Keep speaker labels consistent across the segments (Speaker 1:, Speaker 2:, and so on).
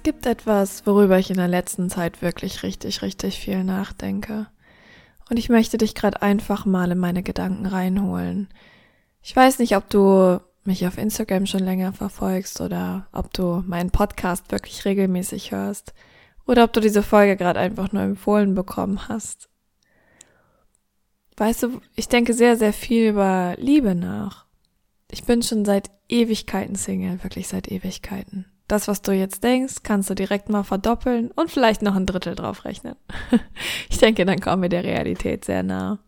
Speaker 1: Es gibt etwas, worüber ich in der letzten Zeit wirklich richtig, richtig viel nachdenke. Und ich möchte dich gerade einfach mal in meine Gedanken reinholen. Ich weiß nicht, ob du mich auf Instagram schon länger verfolgst oder ob du meinen Podcast wirklich regelmäßig hörst oder ob du diese Folge gerade einfach nur empfohlen bekommen hast. Weißt du, ich denke sehr, sehr viel über Liebe nach. Ich bin schon seit Ewigkeiten Single, wirklich seit Ewigkeiten. Das, was du jetzt denkst, kannst du direkt mal verdoppeln und vielleicht noch ein Drittel drauf rechnen. ich denke, dann kommen wir der Realität sehr nah.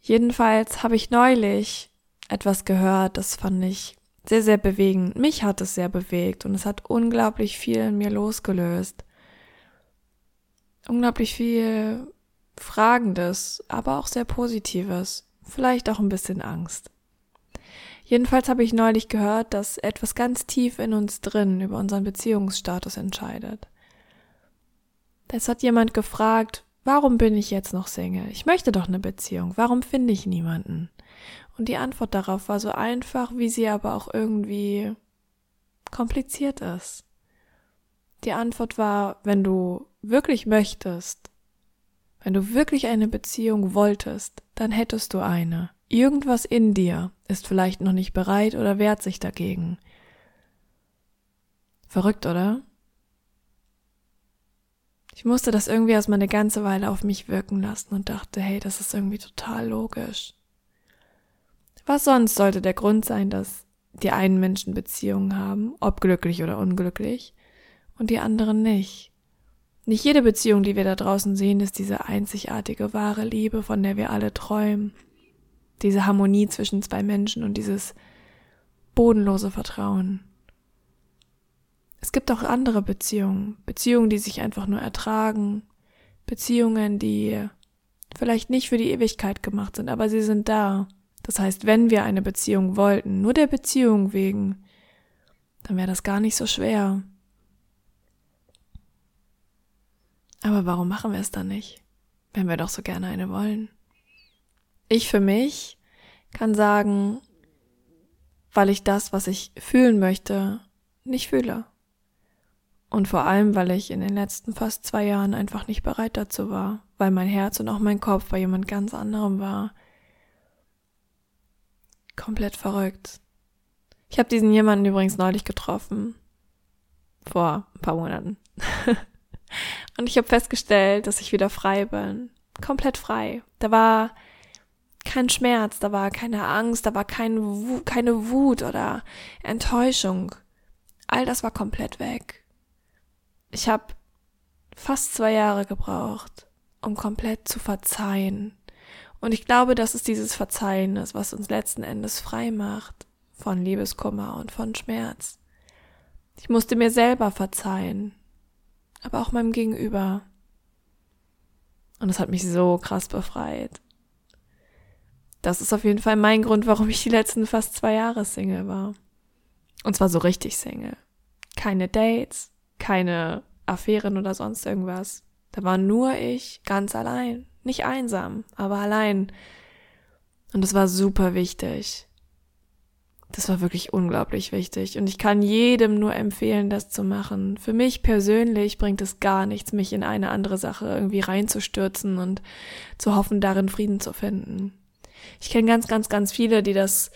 Speaker 1: Jedenfalls habe ich neulich etwas gehört, das fand ich sehr, sehr bewegend. Mich hat es sehr bewegt und es hat unglaublich viel in mir losgelöst. Unglaublich viel Fragendes, aber auch sehr Positives. Vielleicht auch ein bisschen Angst. Jedenfalls habe ich neulich gehört, dass etwas ganz tief in uns drin über unseren Beziehungsstatus entscheidet. Es hat jemand gefragt, warum bin ich jetzt noch Single? Ich möchte doch eine Beziehung. Warum finde ich niemanden? Und die Antwort darauf war so einfach, wie sie aber auch irgendwie kompliziert ist. Die Antwort war, wenn du wirklich möchtest, wenn du wirklich eine Beziehung wolltest, dann hättest du eine. Irgendwas in dir ist vielleicht noch nicht bereit oder wehrt sich dagegen. Verrückt, oder? Ich musste das irgendwie erstmal eine ganze Weile auf mich wirken lassen und dachte, hey, das ist irgendwie total logisch. Was sonst sollte der Grund sein, dass die einen Menschen Beziehungen haben, ob glücklich oder unglücklich, und die anderen nicht? Nicht jede Beziehung, die wir da draußen sehen, ist diese einzigartige wahre Liebe, von der wir alle träumen diese Harmonie zwischen zwei Menschen und dieses bodenlose Vertrauen. Es gibt auch andere Beziehungen, Beziehungen, die sich einfach nur ertragen, Beziehungen, die vielleicht nicht für die Ewigkeit gemacht sind, aber sie sind da. Das heißt, wenn wir eine Beziehung wollten, nur der Beziehung wegen, dann wäre das gar nicht so schwer. Aber warum machen wir es dann nicht, wenn wir doch so gerne eine wollen? Ich für mich kann sagen, weil ich das, was ich fühlen möchte, nicht fühle. Und vor allem, weil ich in den letzten fast zwei Jahren einfach nicht bereit dazu war, weil mein Herz und auch mein Kopf bei jemand ganz anderem war. Komplett verrückt. Ich habe diesen jemanden übrigens neulich getroffen. Vor ein paar Monaten. und ich habe festgestellt, dass ich wieder frei bin. Komplett frei. Da war kein Schmerz, da war keine Angst, da war kein, keine Wut oder Enttäuschung. All das war komplett weg. Ich habe fast zwei Jahre gebraucht, um komplett zu verzeihen. Und ich glaube, dass es dieses Verzeihen ist, was uns letzten Endes frei macht von Liebeskummer und von Schmerz. Ich musste mir selber verzeihen, aber auch meinem Gegenüber. Und es hat mich so krass befreit. Das ist auf jeden Fall mein Grund, warum ich die letzten fast zwei Jahre Single war. Und zwar so richtig Single. Keine Dates, keine Affären oder sonst irgendwas. Da war nur ich ganz allein. Nicht einsam, aber allein. Und das war super wichtig. Das war wirklich unglaublich wichtig. Und ich kann jedem nur empfehlen, das zu machen. Für mich persönlich bringt es gar nichts, mich in eine andere Sache irgendwie reinzustürzen und zu hoffen, darin Frieden zu finden. Ich kenne ganz, ganz, ganz viele, die das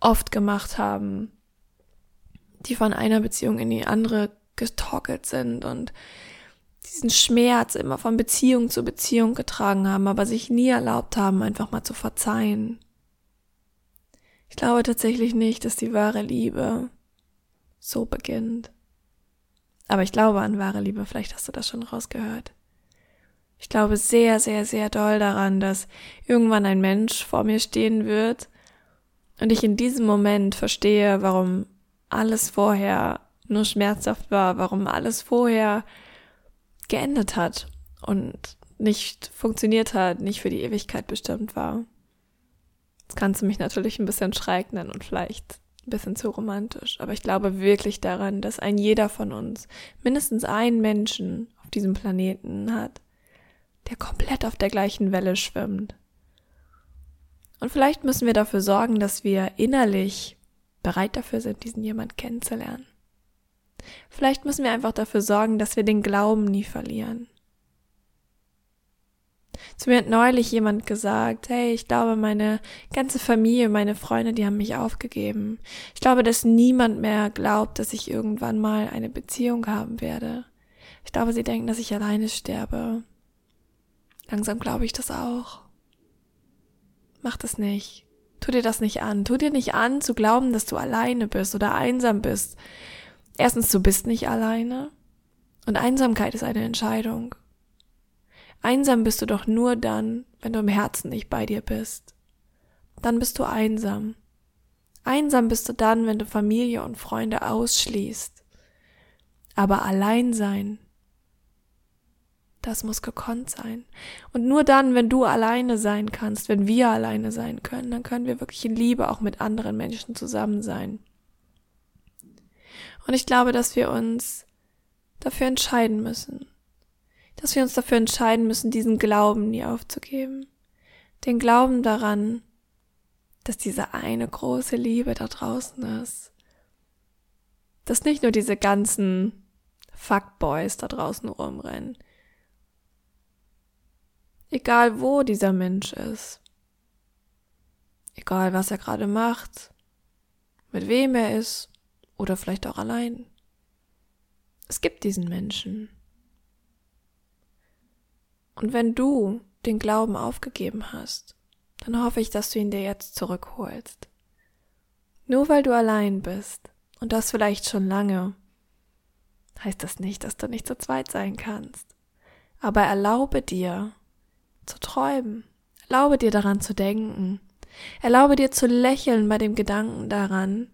Speaker 1: oft gemacht haben, die von einer Beziehung in die andere getorkelt sind und die diesen Schmerz immer von Beziehung zu Beziehung getragen haben, aber sich nie erlaubt haben, einfach mal zu verzeihen. Ich glaube tatsächlich nicht, dass die wahre Liebe so beginnt. Aber ich glaube an wahre Liebe, vielleicht hast du das schon rausgehört. Ich glaube sehr, sehr, sehr doll daran, dass irgendwann ein Mensch vor mir stehen wird und ich in diesem Moment verstehe, warum alles vorher nur schmerzhaft war, warum alles vorher geendet hat und nicht funktioniert hat, nicht für die Ewigkeit bestimmt war. Jetzt kannst du mich natürlich ein bisschen schräg nennen und vielleicht ein bisschen zu romantisch, aber ich glaube wirklich daran, dass ein jeder von uns mindestens einen Menschen auf diesem Planeten hat, der komplett auf der gleichen Welle schwimmt. Und vielleicht müssen wir dafür sorgen, dass wir innerlich bereit dafür sind, diesen jemand kennenzulernen. Vielleicht müssen wir einfach dafür sorgen, dass wir den Glauben nie verlieren. Zu mir hat neulich jemand gesagt, hey, ich glaube, meine ganze Familie, meine Freunde, die haben mich aufgegeben. Ich glaube, dass niemand mehr glaubt, dass ich irgendwann mal eine Beziehung haben werde. Ich glaube, sie denken, dass ich alleine sterbe. Langsam glaube ich das auch. Mach das nicht. Tu dir das nicht an. Tu dir nicht an, zu glauben, dass du alleine bist oder einsam bist. Erstens, du bist nicht alleine. Und Einsamkeit ist eine Entscheidung. Einsam bist du doch nur dann, wenn du im Herzen nicht bei dir bist. Dann bist du einsam. Einsam bist du dann, wenn du Familie und Freunde ausschließt. Aber allein sein, das muss gekonnt sein. Und nur dann, wenn du alleine sein kannst, wenn wir alleine sein können, dann können wir wirklich in Liebe auch mit anderen Menschen zusammen sein. Und ich glaube, dass wir uns dafür entscheiden müssen. Dass wir uns dafür entscheiden müssen, diesen Glauben nie aufzugeben. Den Glauben daran, dass diese eine große Liebe da draußen ist. Dass nicht nur diese ganzen Fuckboys da draußen rumrennen. Egal wo dieser Mensch ist. Egal was er gerade macht. Mit wem er ist oder vielleicht auch allein. Es gibt diesen Menschen. Und wenn du den Glauben aufgegeben hast, dann hoffe ich, dass du ihn dir jetzt zurückholst. Nur weil du allein bist, und das vielleicht schon lange, heißt das nicht, dass du nicht zu zweit sein kannst. Aber erlaube dir zu träumen, erlaube dir daran zu denken, erlaube dir zu lächeln bei dem Gedanken daran,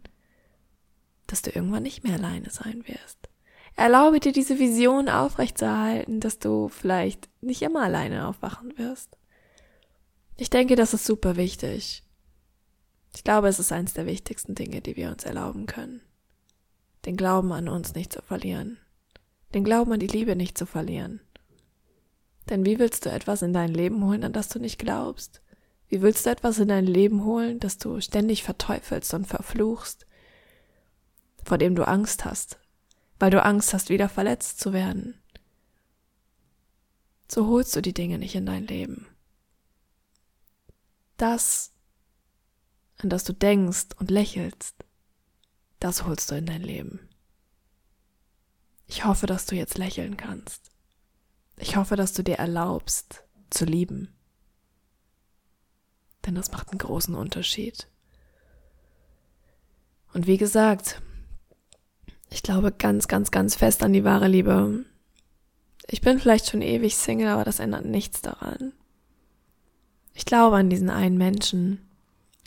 Speaker 1: dass du irgendwann nicht mehr alleine sein wirst. Erlaube dir diese Vision aufrechtzuerhalten, dass du vielleicht nicht immer alleine aufwachen wirst. Ich denke, das ist super wichtig. Ich glaube, es ist eines der wichtigsten Dinge, die wir uns erlauben können. Den Glauben an uns nicht zu verlieren. Den Glauben an die Liebe nicht zu verlieren. Denn wie willst du etwas in dein Leben holen, an das du nicht glaubst? Wie willst du etwas in dein Leben holen, das du ständig verteufelst und verfluchst? vor dem du Angst hast, weil du Angst hast, wieder verletzt zu werden. So holst du die Dinge nicht in dein Leben. Das, an das du denkst und lächelst, das holst du in dein Leben. Ich hoffe, dass du jetzt lächeln kannst. Ich hoffe, dass du dir erlaubst zu lieben. Denn das macht einen großen Unterschied. Und wie gesagt, ich glaube ganz, ganz, ganz fest an die wahre Liebe. Ich bin vielleicht schon ewig Single, aber das ändert nichts daran. Ich glaube an diesen einen Menschen.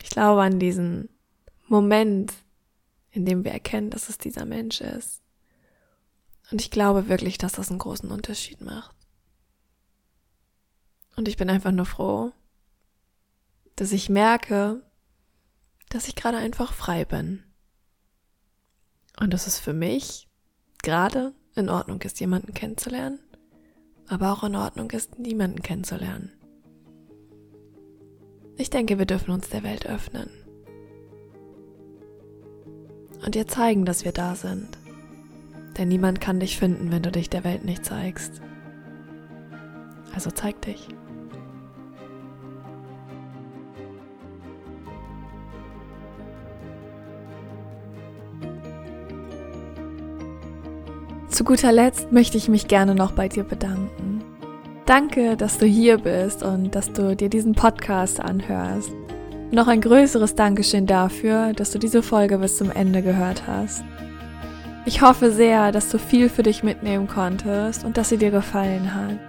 Speaker 1: Ich glaube an diesen Moment, in dem wir erkennen, dass es dieser Mensch ist. Und ich glaube wirklich, dass das einen großen Unterschied macht. Und ich bin einfach nur froh, dass ich merke, dass ich gerade einfach frei bin. Und dass es für mich gerade in Ordnung ist, jemanden kennenzulernen, aber auch in Ordnung ist, niemanden kennenzulernen. Ich denke, wir dürfen uns der Welt öffnen. Und ihr zeigen, dass wir da sind. Denn niemand kann dich finden, wenn du dich der Welt nicht zeigst. Also zeig dich. Zu guter Letzt möchte ich mich gerne noch bei dir bedanken. Danke, dass du hier bist und dass du dir diesen Podcast anhörst. Noch ein größeres Dankeschön dafür, dass du diese Folge bis zum Ende gehört hast. Ich hoffe sehr, dass du viel für dich mitnehmen konntest und dass sie dir gefallen hat.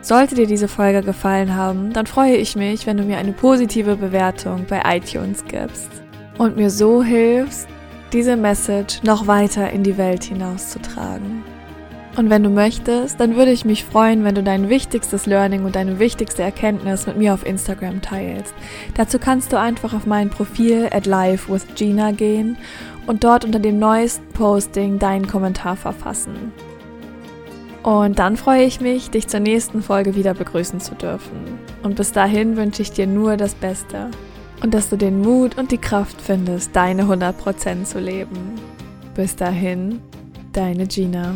Speaker 1: Sollte dir diese Folge gefallen haben, dann freue ich mich, wenn du mir eine positive Bewertung bei iTunes gibst und mir so hilfst, diese Message noch weiter in die Welt hinauszutragen. Und wenn du möchtest, dann würde ich mich freuen, wenn du dein wichtigstes Learning und deine wichtigste Erkenntnis mit mir auf Instagram teilst. Dazu kannst du einfach auf mein Profil at live with Gina gehen und dort unter dem neuesten Posting deinen Kommentar verfassen. Und dann freue ich mich, dich zur nächsten Folge wieder begrüßen zu dürfen. Und bis dahin wünsche ich dir nur das Beste und dass du den Mut und die Kraft findest, deine 100% zu leben. Bis dahin, deine Gina.